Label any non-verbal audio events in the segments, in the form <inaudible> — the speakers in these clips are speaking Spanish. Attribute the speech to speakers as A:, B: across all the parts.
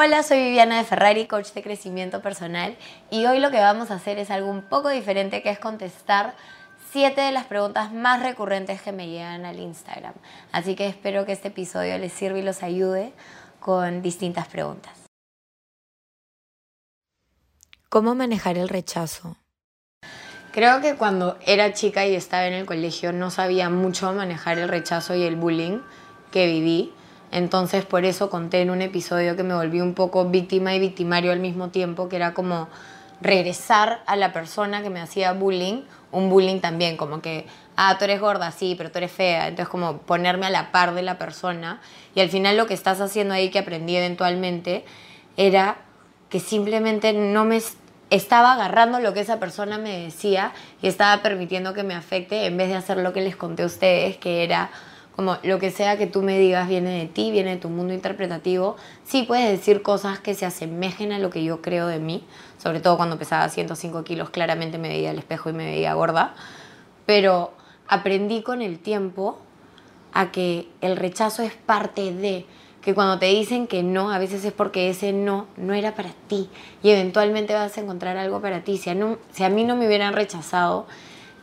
A: Hola, soy Viviana de Ferrari, coach de crecimiento personal, y hoy lo que vamos a hacer es algo un poco diferente, que es contestar siete de las preguntas más recurrentes que me llegan al Instagram. Así que espero que este episodio les sirva y los ayude con distintas preguntas.
B: ¿Cómo manejar el rechazo?
A: Creo que cuando era chica y estaba en el colegio no sabía mucho manejar el rechazo y el bullying que viví entonces por eso conté en un episodio que me volví un poco víctima y victimario al mismo tiempo, que era como regresar a la persona que me hacía bullying, un bullying también, como que, ah, tú eres gorda, sí, pero tú eres fea, entonces como ponerme a la par de la persona. Y al final lo que estás haciendo ahí que aprendí eventualmente era que simplemente no me estaba agarrando lo que esa persona me decía y estaba permitiendo que me afecte en vez de hacer lo que les conté a ustedes, que era como lo que sea que tú me digas viene de ti, viene de tu mundo interpretativo. Sí puedes decir cosas que se asemejen a lo que yo creo de mí, sobre todo cuando pesaba 105 kilos, claramente me veía al espejo y me veía gorda, pero aprendí con el tiempo a que el rechazo es parte de, que cuando te dicen que no, a veces es porque ese no no era para ti y eventualmente vas a encontrar algo para ti. Si a, si a mí no me hubieran rechazado,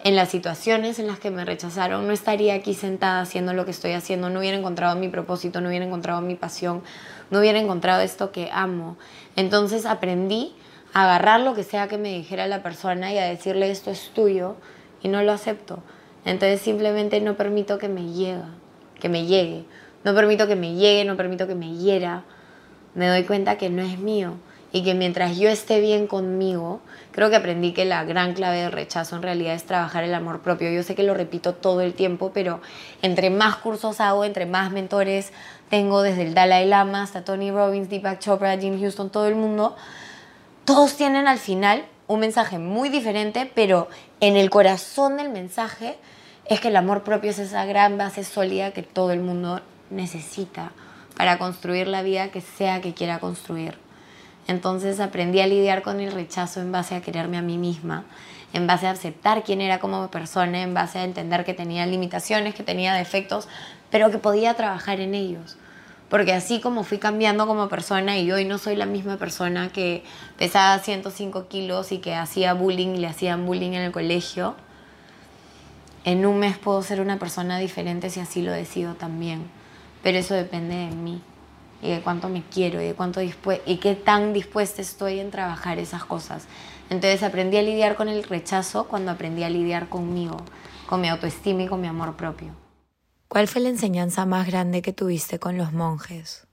A: en las situaciones en las que me rechazaron, no estaría aquí sentada haciendo lo que estoy haciendo, no hubiera encontrado mi propósito, no hubiera encontrado mi pasión, no hubiera encontrado esto que amo. Entonces aprendí a agarrar lo que sea que me dijera la persona y a decirle esto es tuyo y no lo acepto. Entonces simplemente no permito que me llegue, que me llegue. No permito que me llegue, no permito que me hiera. Me doy cuenta que no es mío y que mientras yo esté bien conmigo, creo que aprendí que la gran clave del rechazo en realidad es trabajar el amor propio. Yo sé que lo repito todo el tiempo, pero entre más cursos hago, entre más mentores tengo, desde el Dalai Lama hasta Tony Robbins, Deepak Chopra, Jim Houston, todo el mundo, todos tienen al final un mensaje muy diferente, pero en el corazón del mensaje es que el amor propio es esa gran base sólida que todo el mundo necesita para construir la vida que sea que quiera construir. Entonces aprendí a lidiar con el rechazo en base a quererme a mí misma, en base a aceptar quién era como persona, en base a entender que tenía limitaciones, que tenía defectos, pero que podía trabajar en ellos. Porque así como fui cambiando como persona y hoy no soy la misma persona que pesaba 105 kilos y que hacía bullying le hacían bullying en el colegio, en un mes puedo ser una persona diferente si así lo decido también. Pero eso depende de mí y de cuánto me quiero y de cuánto y qué tan dispuesta estoy en trabajar esas cosas. Entonces aprendí a lidiar con el rechazo cuando aprendí a lidiar conmigo, con mi autoestima y con mi amor propio.
B: ¿Cuál fue la enseñanza más grande que tuviste con los monjes?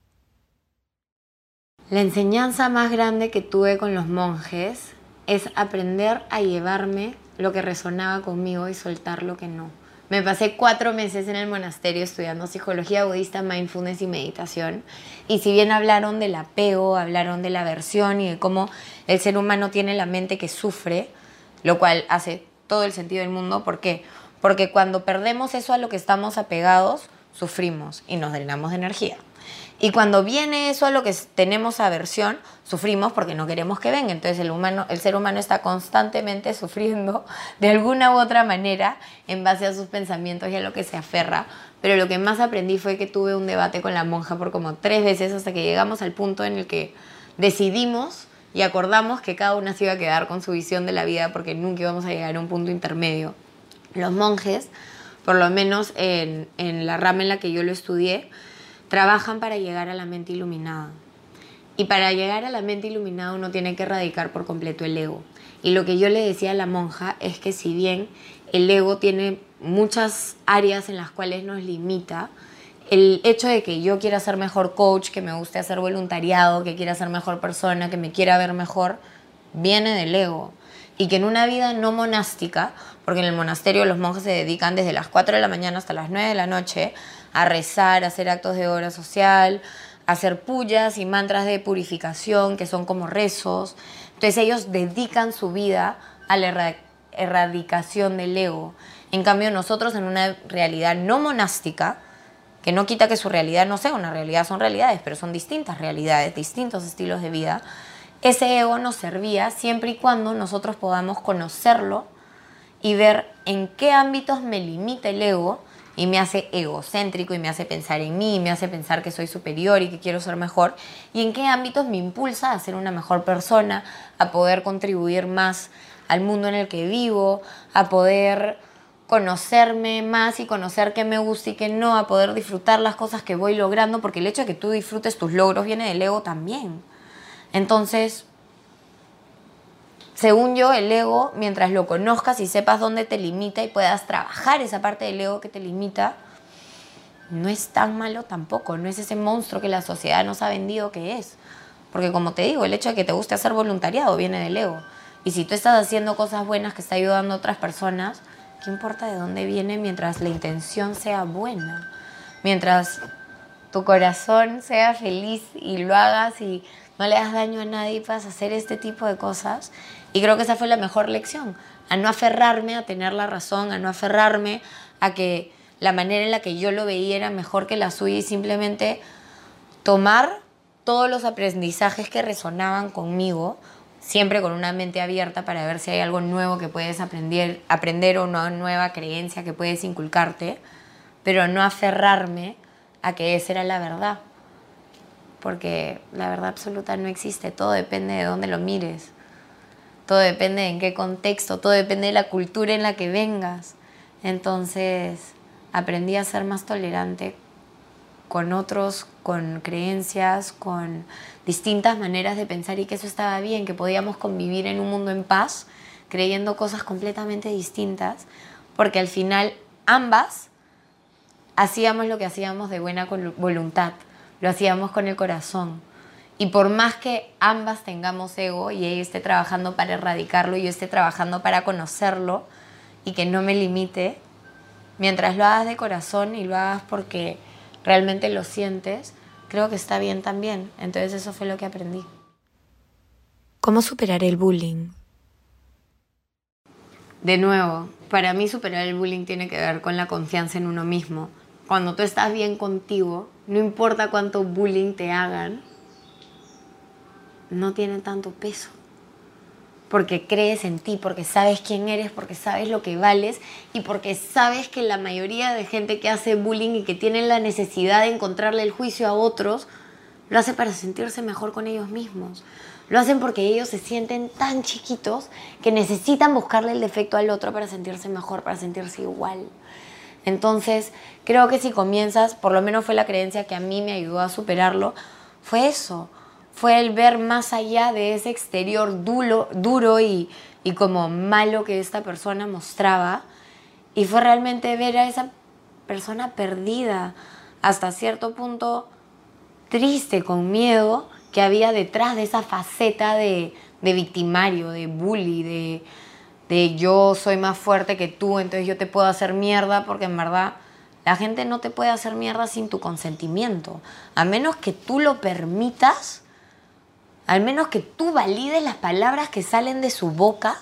A: La enseñanza más grande que tuve con los monjes es aprender a llevarme lo que resonaba conmigo y soltar lo que no. Me pasé cuatro meses en el monasterio estudiando psicología budista, mindfulness y meditación. Y si bien hablaron del apego, hablaron de la aversión y de cómo el ser humano tiene la mente que sufre, lo cual hace todo el sentido del mundo. ¿Por qué? Porque cuando perdemos eso a lo que estamos apegados, sufrimos y nos drenamos de energía. Y cuando viene eso a lo que tenemos aversión, sufrimos porque no queremos que venga. Entonces el, humano, el ser humano está constantemente <laughs> sufriendo de alguna u otra manera en base a sus pensamientos y a lo que se aferra. Pero lo que más aprendí fue que tuve un debate con la monja por como tres veces hasta que llegamos al punto en el que decidimos y acordamos que cada una se iba a quedar con su visión de la vida porque nunca íbamos a llegar a un punto intermedio. Los monjes, por lo menos en, en la rama en la que yo lo estudié, trabajan para llegar a la mente iluminada. Y para llegar a la mente iluminada uno tiene que erradicar por completo el ego. Y lo que yo le decía a la monja es que si bien el ego tiene muchas áreas en las cuales nos limita, el hecho de que yo quiera ser mejor coach, que me guste hacer voluntariado, que quiera ser mejor persona, que me quiera ver mejor, viene del ego. Y que en una vida no monástica, porque en el monasterio los monjes se dedican desde las 4 de la mañana hasta las 9 de la noche a rezar, a hacer actos de obra social, a hacer pullas y mantras de purificación, que son como rezos. Entonces ellos dedican su vida a la erradicación del ego. En cambio nosotros en una realidad no monástica, que no quita que su realidad no sea una realidad, son realidades, pero son distintas realidades, distintos estilos de vida, ese ego nos servía siempre y cuando nosotros podamos conocerlo y ver en qué ámbitos me limita el ego y me hace egocéntrico y me hace pensar en mí, y me hace pensar que soy superior y que quiero ser mejor, y en qué ámbitos me impulsa a ser una mejor persona, a poder contribuir más al mundo en el que vivo, a poder conocerme más y conocer qué me gusta y qué no, a poder disfrutar las cosas que voy logrando, porque el hecho de que tú disfrutes tus logros viene del ego también. Entonces, según yo, el ego, mientras lo conozcas y sepas dónde te limita y puedas trabajar esa parte del ego que te limita, no es tan malo tampoco, no es ese monstruo que la sociedad nos ha vendido que es. Porque como te digo, el hecho de que te guste hacer voluntariado viene del ego. Y si tú estás haciendo cosas buenas que está ayudando a otras personas, ¿qué importa de dónde viene mientras la intención sea buena? Mientras tu corazón sea feliz y lo hagas y no le das daño a nadie y a hacer este tipo de cosas. Y creo que esa fue la mejor lección, a no aferrarme a tener la razón, a no aferrarme a que la manera en la que yo lo veía era mejor que la suya y simplemente tomar todos los aprendizajes que resonaban conmigo, siempre con una mente abierta para ver si hay algo nuevo que puedes aprender, aprender o una nueva creencia que puedes inculcarte, pero no aferrarme a que esa era la verdad porque la verdad absoluta no existe, todo depende de dónde lo mires, todo depende de en qué contexto, todo depende de la cultura en la que vengas. Entonces aprendí a ser más tolerante con otros, con creencias, con distintas maneras de pensar y que eso estaba bien, que podíamos convivir en un mundo en paz, creyendo cosas completamente distintas, porque al final ambas hacíamos lo que hacíamos de buena voluntad lo hacíamos con el corazón. Y por más que ambas tengamos ego y ella esté trabajando para erradicarlo y yo esté trabajando para conocerlo y que no me limite, mientras lo hagas de corazón y lo hagas porque realmente lo sientes, creo que está bien también. Entonces eso fue lo que aprendí.
B: ¿Cómo superar el bullying?
A: De nuevo, para mí superar el bullying tiene que ver con la confianza en uno mismo. Cuando tú estás bien contigo, no importa cuánto bullying te hagan, no tiene tanto peso. Porque crees en ti, porque sabes quién eres, porque sabes lo que vales y porque sabes que la mayoría de gente que hace bullying y que tiene la necesidad de encontrarle el juicio a otros, lo hace para sentirse mejor con ellos mismos. Lo hacen porque ellos se sienten tan chiquitos que necesitan buscarle el defecto al otro para sentirse mejor, para sentirse igual. Entonces, creo que si comienzas, por lo menos fue la creencia que a mí me ayudó a superarlo, fue eso, fue el ver más allá de ese exterior duro, duro y, como malo que esta persona mostraba, y fue realmente ver a esa persona perdida, hasta cierto punto triste, con miedo, que había detrás de esa faceta de victimario, de bully, de, de yo soy más fuerte que tú, entonces yo te puedo hacer mierda, porque en verdad la gente no te puede hacer mierda sin tu consentimiento. A menos que tú lo permitas, al menos que tú valides las palabras que salen de su boca,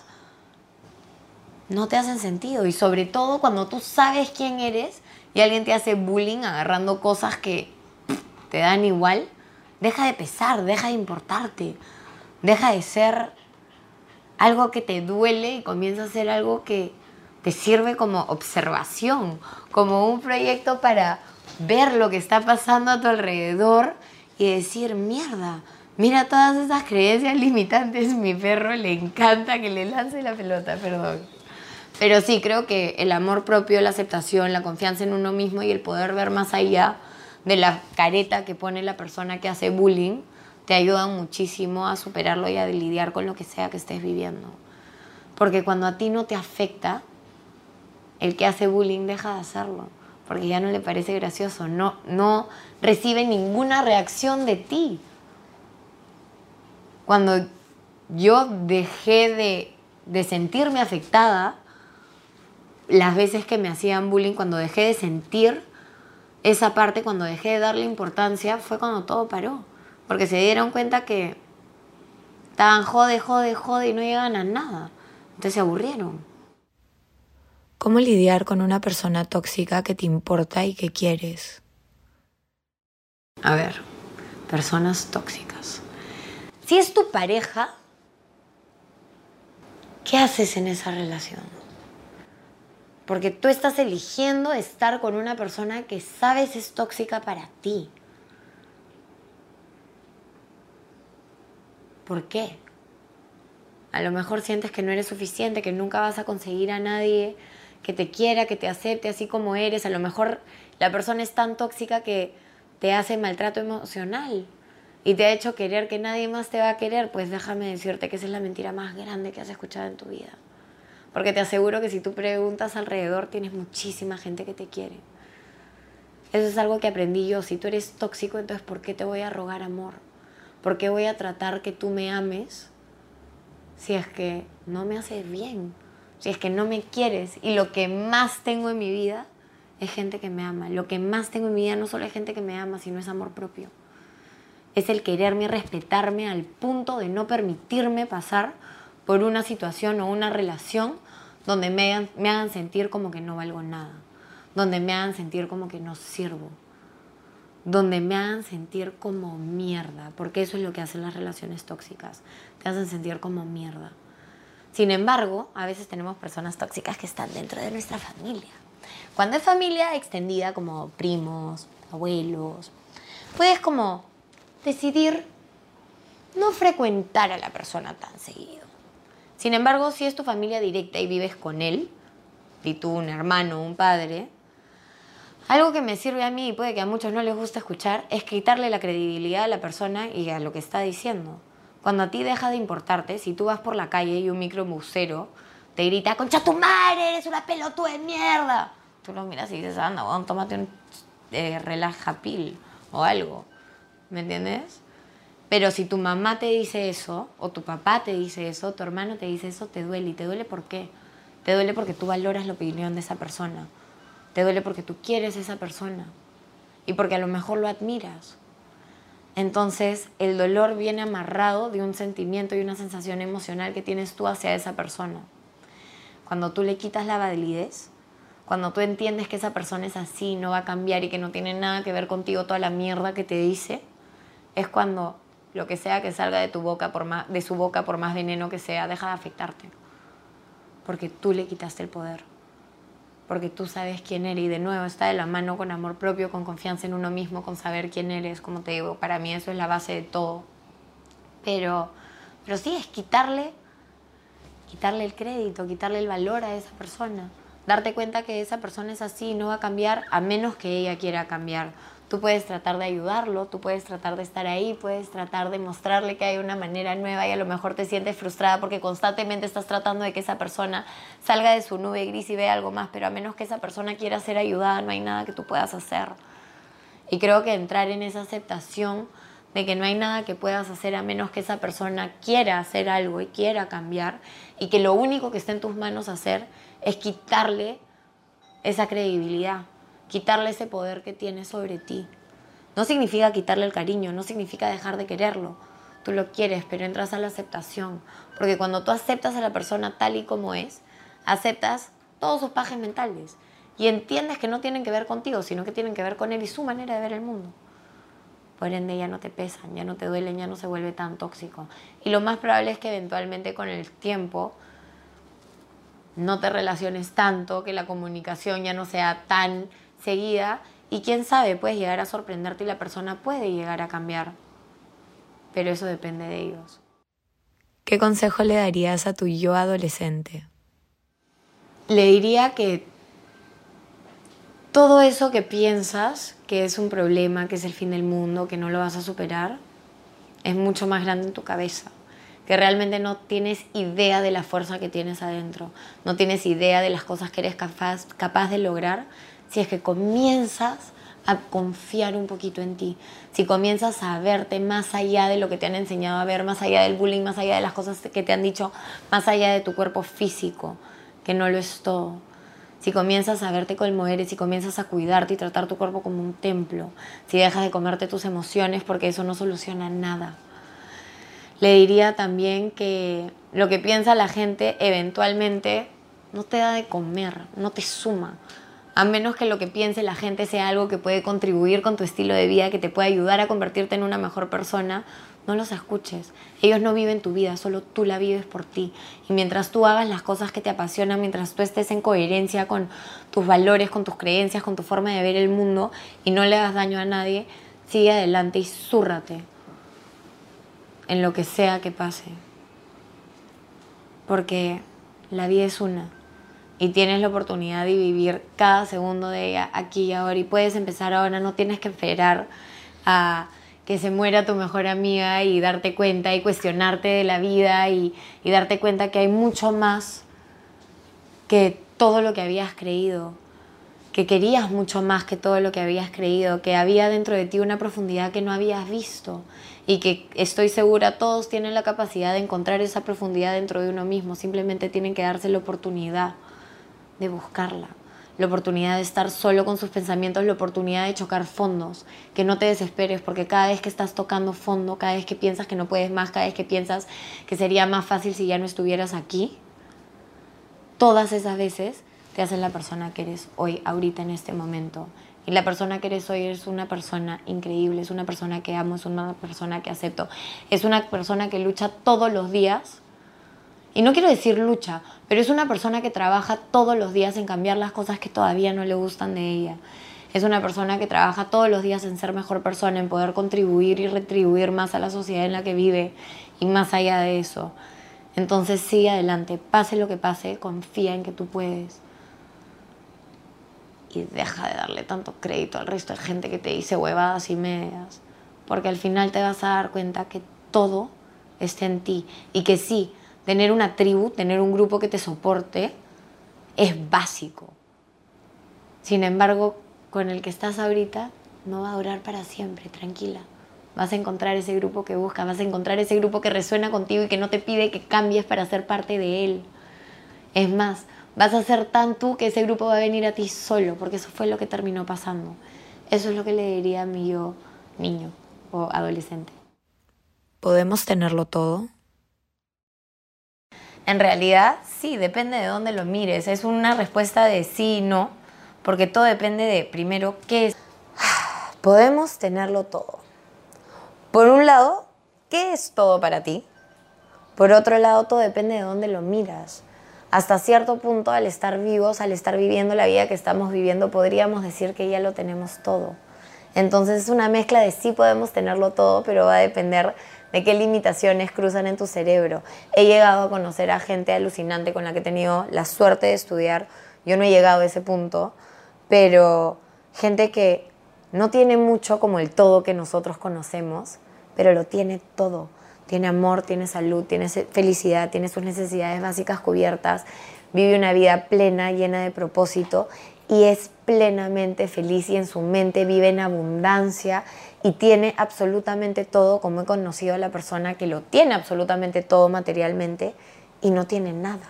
A: no te hacen sentido. Y sobre todo cuando tú sabes quién eres y alguien te hace bullying agarrando cosas que te dan igual, deja de pesar, deja de importarte, deja de ser algo que te duele y comienza a ser algo que te sirve como observación, como un proyecto para ver lo que está pasando a tu alrededor y decir, mierda, mira todas esas creencias limitantes, <laughs> mi perro le encanta que le lance la pelota, perdón. Pero sí, creo que el amor propio, la aceptación, la confianza en uno mismo y el poder ver más allá de la careta que pone la persona que hace bullying, te ayudan muchísimo a superarlo y a lidiar con lo que sea que estés viviendo. Porque cuando a ti no te afecta, el que hace bullying deja de hacerlo, porque ya no le parece gracioso, no, no recibe ninguna reacción de ti. Cuando yo dejé de, de sentirme afectada, las veces que me hacían bullying, cuando dejé de sentir esa parte, cuando dejé de darle importancia, fue cuando todo paró porque se dieron cuenta que estaban jode, jode, jode y no llegaban a nada. Entonces se aburrieron.
B: ¿Cómo lidiar con una persona tóxica que te importa y que quieres?
A: A ver, personas tóxicas. Si es tu pareja, ¿qué haces en esa relación? Porque tú estás eligiendo estar con una persona que sabes es tóxica para ti. ¿Por qué? A lo mejor sientes que no eres suficiente, que nunca vas a conseguir a nadie que te quiera, que te acepte así como eres. A lo mejor la persona es tan tóxica que te hace maltrato emocional y te ha hecho querer que nadie más te va a querer. Pues déjame decirte que esa es la mentira más grande que has escuchado en tu vida. Porque te aseguro que si tú preguntas alrededor tienes muchísima gente que te quiere. Eso es algo que aprendí yo. Si tú eres tóxico, entonces ¿por qué te voy a rogar amor? ¿Por qué voy a tratar que tú me ames si es que no me haces bien? Si es que no me quieres. Y lo que más tengo en mi vida es gente que me ama. Lo que más tengo en mi vida no solo es gente que me ama, sino es amor propio. Es el quererme y respetarme al punto de no permitirme pasar por una situación o una relación donde me hagan, me hagan sentir como que no valgo nada, donde me hagan sentir como que no sirvo, donde me hagan sentir como mierda, porque eso es lo que hacen las relaciones tóxicas, te hacen sentir como mierda. Sin embargo, a veces tenemos personas tóxicas que están dentro de nuestra familia. Cuando es familia extendida como primos, abuelos, puedes como decidir no frecuentar a la persona tan seguido. Sin embargo, si es tu familia directa y vives con él, y tú un hermano, un padre, algo que me sirve a mí y puede que a muchos no les guste escuchar es quitarle la credibilidad a la persona y a lo que está diciendo. Cuando a ti deja de importarte, si tú vas por la calle y un microbusero te grita, concha tu madre, eres una pelotuda de mierda. Tú lo miras y dices, anda, bueno, tómate un eh, relaja pil o algo. ¿Me entiendes? Pero si tu mamá te dice eso, o tu papá te dice eso, tu hermano te dice eso, te duele. ¿Y te duele por qué? Te duele porque tú valoras la opinión de esa persona. Te duele porque tú quieres a esa persona. Y porque a lo mejor lo admiras. Entonces, el dolor viene amarrado de un sentimiento y una sensación emocional que tienes tú hacia esa persona. Cuando tú le quitas la validez, cuando tú entiendes que esa persona es así, no va a cambiar y que no tiene nada que ver contigo toda la mierda que te dice, es cuando lo que sea que salga de tu boca por más, de su boca por más veneno que sea, deja de afectarte. Porque tú le quitaste el poder. Porque tú sabes quién eres y de nuevo está de la mano con amor propio, con confianza en uno mismo, con saber quién eres, como te digo, para mí eso es la base de todo. Pero pero sí es quitarle quitarle el crédito, quitarle el valor a esa persona. Darte cuenta que esa persona es así no va a cambiar a menos que ella quiera cambiar. Tú puedes tratar de ayudarlo, tú puedes tratar de estar ahí, puedes tratar de mostrarle que hay una manera nueva y a lo mejor te sientes frustrada porque constantemente estás tratando de que esa persona salga de su nube gris y vea algo más, pero a menos que esa persona quiera ser ayudada, no hay nada que tú puedas hacer. Y creo que entrar en esa aceptación de que no hay nada que puedas hacer a menos que esa persona quiera hacer algo y quiera cambiar y que lo único que está en tus manos hacer es quitarle esa credibilidad quitarle ese poder que tiene sobre ti. No significa quitarle el cariño, no significa dejar de quererlo. Tú lo quieres, pero entras a la aceptación. Porque cuando tú aceptas a la persona tal y como es, aceptas todos sus pajes mentales. Y entiendes que no tienen que ver contigo, sino que tienen que ver con él y su manera de ver el mundo. Por ende ya no te pesan, ya no te duelen, ya no se vuelve tan tóxico. Y lo más probable es que eventualmente con el tiempo no te relaciones tanto, que la comunicación ya no sea tan seguida y quién sabe, puedes llegar a sorprenderte y la persona puede llegar a cambiar. Pero eso depende de ellos.
B: ¿Qué consejo le darías a tu yo adolescente?
A: Le diría que todo eso que piensas que es un problema, que es el fin del mundo, que no lo vas a superar, es mucho más grande en tu cabeza. Que realmente no tienes idea de la fuerza que tienes adentro, no tienes idea de las cosas que eres capaz, capaz de lograr si es que comienzas a confiar un poquito en ti, si comienzas a verte más allá de lo que te han enseñado a ver, más allá del bullying, más allá de las cosas que te han dicho, más allá de tu cuerpo físico, que no lo es todo. Si comienzas a verte como eres, si comienzas a cuidarte y tratar tu cuerpo como un templo, si dejas de comerte tus emociones porque eso no soluciona nada. Le diría también que lo que piensa la gente eventualmente no te da de comer, no te suma A menos que lo que piense la gente sea algo que puede contribuir con tu estilo de vida, que te puede ayudar a convertirte en una mejor persona, no los escuches. Ellos no viven tu vida, solo tú la vives por ti. Y mientras tú hagas las cosas que te apasionan, mientras tú estés en coherencia con tus valores, con tus creencias, con tu forma de ver el mundo y no le hagas daño a nadie, sigue adelante y zúrrate en lo que sea que pase. Porque la vida es una y tienes la oportunidad de vivir cada segundo de ella aquí y ahora y puedes empezar ahora, no tienes que esperar a que se muera tu mejor amiga y darte cuenta y cuestionarte de la vida y, y darte cuenta que hay mucho más que todo lo que habías creído, que querías mucho más que todo lo que habías creído, que había dentro de ti una profundidad que no habías visto y que estoy segura todos tienen la capacidad de encontrar esa profundidad dentro de uno mismo, simplemente tienen que darse la oportunidad de buscarla la oportunidad de estar solo con sus pensamientos, la oportunidad de chocar fondos, que no te desesperes porque cada vez que estás tocando fondo, cada vez que piensas que no puedes más, cada vez que piensas que sería más fácil si ya no estuvieras aquí, todas esas veces te hacen la persona que eres hoy, ahorita, en este momento. Y la persona que eres hoy es una persona increíble, es una persona que amo, es una persona que acepto, es una persona que lucha todos los días y no quiero decir lucha, pero es una persona que trabaja todos los días en cambiar las cosas que todavía no le gustan de ella. Es una persona que trabaja todos los días en ser mejor persona, en poder contribuir y retribuir más a la sociedad en la que vive y más allá de eso. Entonces sigue adelante, pase lo que pase, confía en que tú puedes. Y deja de darle tanto crédito al resto de gente que te dice huevadas y medias. Porque al final te vas a dar cuenta que todo está en ti y que sí, tener una tribu, tener un grupo que te soporte, es básico. Sin embargo, con el que estás ahorita, no va a durar para siempre, tranquila. Vas a encontrar ese grupo que buscas, vas a encontrar ese grupo que resuena contigo y que no te pide que cambies para ser parte de él. Es más, vas a ser tan tú que ese grupo va a venir a ti solo, porque eso fue lo que terminó pasando. Eso es lo que le diría a mi yo niño o adolescente.
B: ¿Podemos tenerlo todo?
A: En realidad, sí, depende de dónde lo mires. Es una respuesta de sí y no, porque todo depende de, primero, qué es. <sighs> Podemos tenerlo todo. Por un lado, ¿qué es todo para ti? Por otro lado, todo depende de dónde lo miras. Hasta cierto punto, al estar vivos, al estar viviendo la vida que estamos viviendo, podríamos decir que ya lo tenemos todo. Entonces es una mezcla de sí podemos tenerlo todo, pero va a depender de qué limitaciones cruzan en tu cerebro. He llegado a conocer a gente alucinante con la que he tenido la suerte de estudiar. Yo no he llegado a ese punto, pero gente que no tiene mucho como el todo que nosotros conocemos, pero lo tiene todo. Tiene amor, tiene salud, tiene felicidad, tiene sus necesidades básicas cubiertas, vive una vida plena, llena de propósito y es plenamente feliz y en su mente vive en abundancia y tiene absolutamente todo, como he conocido a la persona que lo tiene absolutamente todo materialmente y no tiene nada,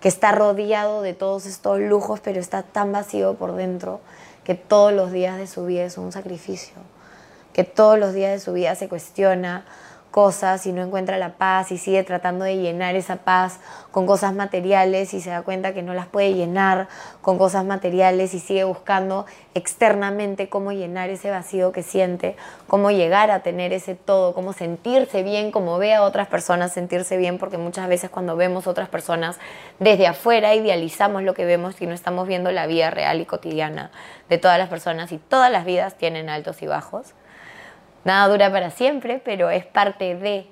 A: que está rodeado de todos estos lujos, pero está tan vacío por dentro que todos los días de su vida es un sacrificio, que todos los días de su vida se cuestiona cosas y no encuentra la paz y sigue tratando de llenar esa paz con cosas materiales y se da cuenta que no las puede llenar con cosas materiales y sigue buscando externamente cómo llenar ese vacío que siente, cómo llegar a tener ese todo, cómo sentirse bien, cómo ve a otras personas sentirse bien, porque muchas veces cuando vemos otras personas desde afuera idealizamos lo que vemos y no estamos viendo la vida real y cotidiana de todas las personas y todas las vidas tienen altos y bajos nada dura para siempre, pero es parte de,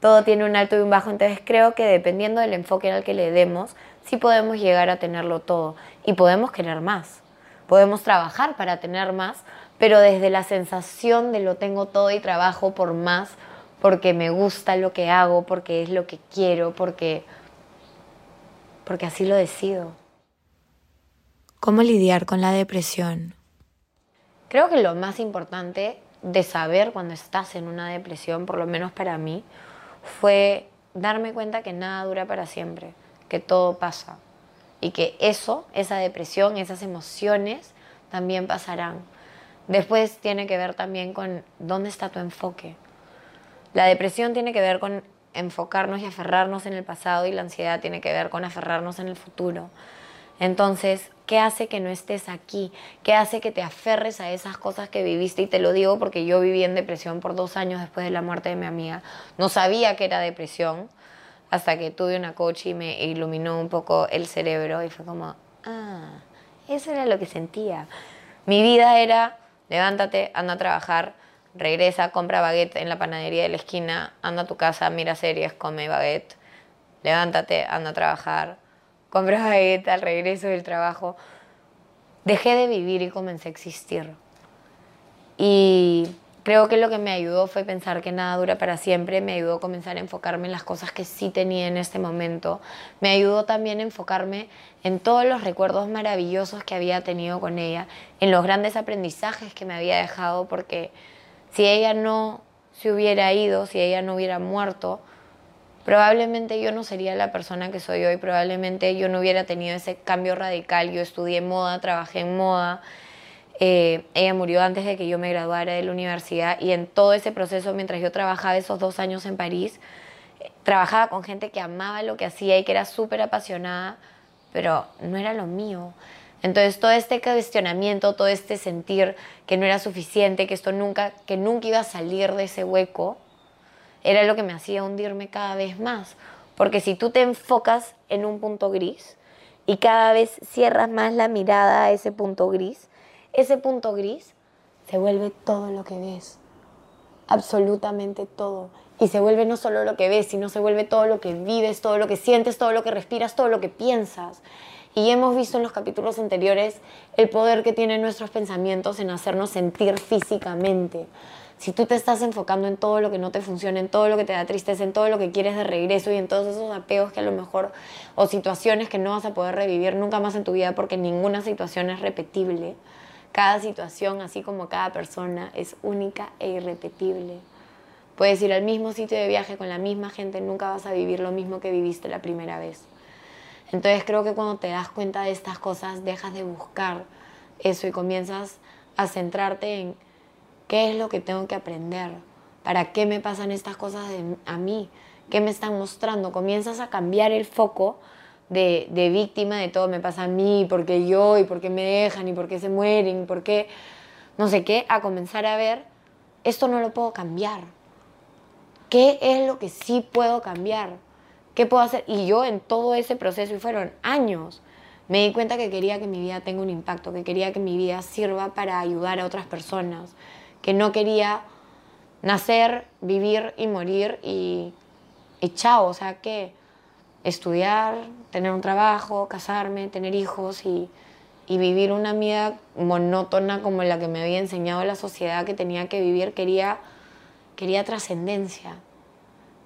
A: todo tiene un alto y un bajo, entonces creo que dependiendo del enfoque al que le demos, sí podemos llegar a tenerlo todo y podemos querer más, podemos trabajar para tener más, pero desde la sensación de lo tengo todo y trabajo por más, porque me gusta lo que hago, porque es lo que quiero, porque, porque así lo decido.
B: ¿Cómo lidiar con la depresión?
A: Creo que lo más importante de saber cuando estás en una depresión, por lo menos para mí, fue darme cuenta que nada dura para siempre, que todo pasa y que eso, esa depresión, esas emociones también pasarán. Después tiene que ver también con dónde está tu enfoque. La depresión tiene que ver con enfocarnos y aferrarnos en el pasado y la ansiedad tiene que ver con aferrarnos en el futuro. Entonces, ¿qué hace que no estés aquí? ¿Qué hace que te aferres a esas cosas que viviste? Y te lo digo porque yo viví en depresión por dos años después de la muerte de mi amiga. No sabía que era depresión hasta que tuve una coach y me iluminó un poco el cerebro y fue como, ah, eso era lo que sentía. Mi vida era, levántate, anda a trabajar, regresa, compra baguette en la panadería de la esquina, anda a tu casa, mira series, come baguette, levántate, anda a trabajar, compra baguette al regreso del trabajo. Dejé de vivir y comencé a existir. Y creo que lo que me ayudó fue pensar que nada dura para siempre, me ayudó a comenzar a enfocarme en las cosas que sí tenía en este momento, me ayudó también a enfocarme en todos los recuerdos maravillosos que había tenido con ella, en los grandes aprendizajes que me había dejado, porque si ella no se hubiera ido, si ella no hubiera muerto, probablemente yo no sería la persona que soy hoy, probablemente yo no hubiera tenido ese cambio radical. Yo estudié moda, trabajé en moda. Eh, ella murió antes de que yo me graduara de la universidad y en todo ese proceso, mientras yo trabajaba esos dos años en París, trabajaba con gente que amaba lo que hacía y que era súper apasionada, pero no era lo mío. Entonces todo este cuestionamiento, todo este sentir que no era suficiente, que esto nunca, que nunca iba a salir de ese hueco, era lo que me hacía hundirme cada vez más. Porque si tú te enfocas en un punto gris y cada vez cierras más la mirada a ese punto gris, ese punto gris se vuelve todo lo que ves. Absolutamente todo. Y se vuelve no solo lo que ves, sino se vuelve todo lo que vives, todo lo que sientes, todo lo que respiras, todo lo que piensas. Y hemos visto en los capítulos anteriores el poder que tienen nuestros pensamientos en hacernos sentir físicamente. Si tú te estás enfocando en todo lo que no te funciona, en todo lo que te da tristeza, en todo lo que quieres de regreso y en todos esos apegos que a lo mejor, o situaciones que no vas a poder revivir nunca más en tu vida porque ninguna situación es repetible. Cada situación, así como cada persona, es única e irrepetible. Puedes ir al mismo sitio de viaje con la misma gente, nunca vas a vivir lo mismo que viviste la primera vez. Entonces creo que cuando te das cuenta de estas cosas, dejas de buscar eso y comienzas a centrarte en qué es lo que tengo que aprender, para qué me pasan estas cosas a mí, qué me están mostrando. Comienzas a cambiar el foco de, de víctima de todo me pasa a mí, porque yo, y por qué me dejan, y por qué se mueren, y por qué no sé qué, a comenzar a ver, esto no lo puedo cambiar. ¿Qué es lo que sí puedo cambiar? ¿Qué puedo hacer? Y yo en todo ese proceso, y fueron años, me di cuenta que quería que mi vida tenga un impacto, que quería que mi vida sirva para ayudar a otras personas, que no quería nacer, vivir y morir y, y chao, o sea que estudiar, tener un trabajo, casarme, tener hijos y, y vivir una vida monótona como la que me había enseñado la sociedad que tenía que vivir, quería, quería trascendencia.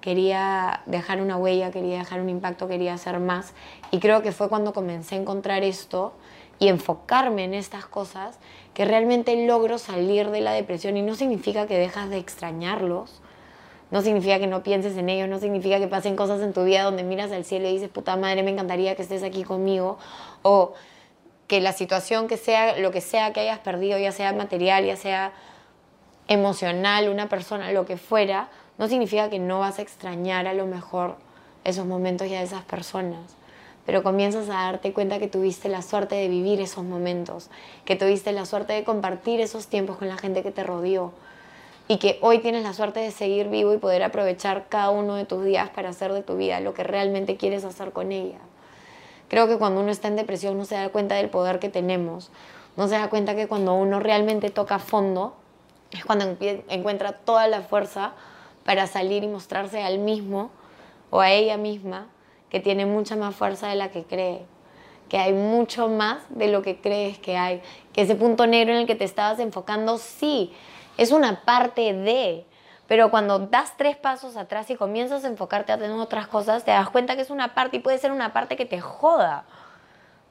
A: Quería dejar una huella, quería dejar un impacto, quería hacer más. Y creo que fue cuando comencé a encontrar esto y enfocarme en estas cosas que realmente logro salir de la depresión. Y no significa que dejas de extrañarlos, no significa que no pienses en ellos, no significa que pasen cosas en tu vida donde miras al cielo y dices, puta madre, me encantaría que estés aquí conmigo. O que la situación que sea, lo que sea que hayas perdido, ya sea material, ya sea emocional, una persona, lo que fuera, no significa que no vas a extrañar a lo mejor esos momentos y a esas personas, pero comienzas a darte cuenta que tuviste la suerte de vivir esos momentos, que tuviste la suerte de compartir esos tiempos con la gente que te rodeó y que hoy tienes la suerte de seguir vivo y poder aprovechar cada uno de tus días para hacer de tu vida lo que realmente quieres hacer con ella. Creo que cuando uno está en depresión no se da cuenta del poder que tenemos, no se da cuenta que cuando uno realmente toca fondo es cuando encuentra toda la fuerza para salir y mostrarse al mismo o a ella misma que tiene mucha más fuerza de la que cree, que hay mucho más de lo que crees que hay, que ese punto negro en el que te estabas enfocando sí, es una parte de, pero cuando das tres pasos atrás y comienzas a enfocarte tener otras cosas, te das cuenta que es una parte y puede ser una parte que te joda,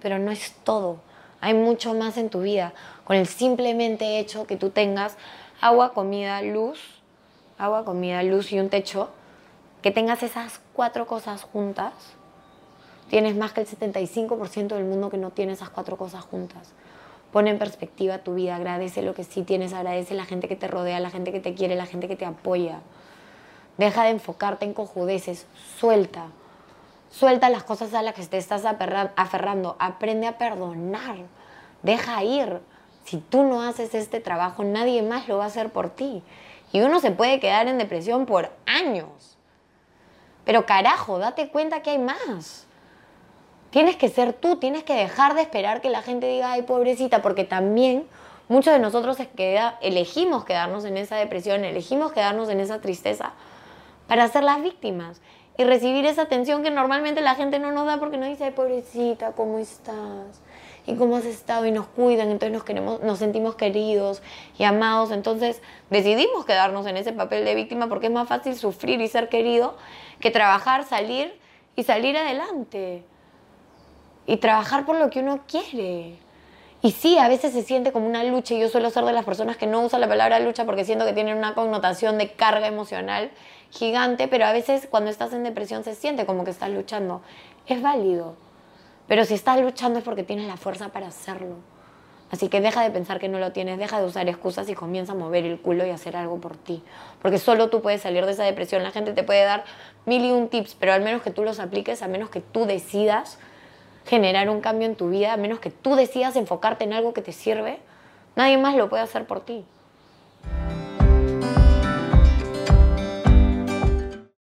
A: pero no es todo. Hay mucho más en tu vida. Con el simplemente hecho que tú tengas agua, comida, luz, agua, comida, luz y un techo, que tengas esas cuatro cosas juntas, tienes más que el 75% del mundo que no tiene esas cuatro cosas juntas. Pone en perspectiva tu vida, agradece lo que sí tienes, agradece la gente que te rodea, la gente que te quiere, la gente que te apoya. Deja de enfocarte en cojudeces, suelta. Suelta las cosas a las que te estás aferrando. Aprende a perdonar. Deja ir. Si tú no haces este trabajo, nadie más lo va a hacer por ti. Y uno se puede quedar en depresión por años. Pero carajo, date cuenta que hay más. Tienes que ser tú, tienes que dejar de esperar que la gente diga, ay, pobrecita, porque también muchos de nosotros elegimos quedarnos en esa depresión, elegimos quedarnos en esa tristeza para ser las víctimas y recibir esa atención que normalmente la gente no nos da porque nos dice, ay, pobrecita, ¿cómo estás? ¿Y cómo has estado? Y nos cuidan, entonces nos, sentimos queridos y amados. Entonces decidimos quedarnos en ese papel de víctima porque es más fácil sufrir y ser querido que trabajar, salir y salir adelante. Y trabajar por lo que uno quiere. Y sí, a veces se siente como una lucha y yo suelo ser de las personas que no usa la palabra lucha porque siento que tiene una connotación de carga emocional gigante, pero a veces cuando estás en depresión se siente como que estás luchando. Es válido. Pero si estás luchando es porque tienes la fuerza para hacerlo. Así que deja de pensar que no lo tienes, deja de usar excusas y comienza a mover el culo y hacer algo por ti. Porque solo tú puedes salir de esa depresión. La gente te puede dar mil y un tips, pero al menos que tú los apliques, a menos que tú decidas generar un cambio en tu vida, a menos que tú decidas enfocarte en algo que te sirve, nadie más lo puede hacer por ti.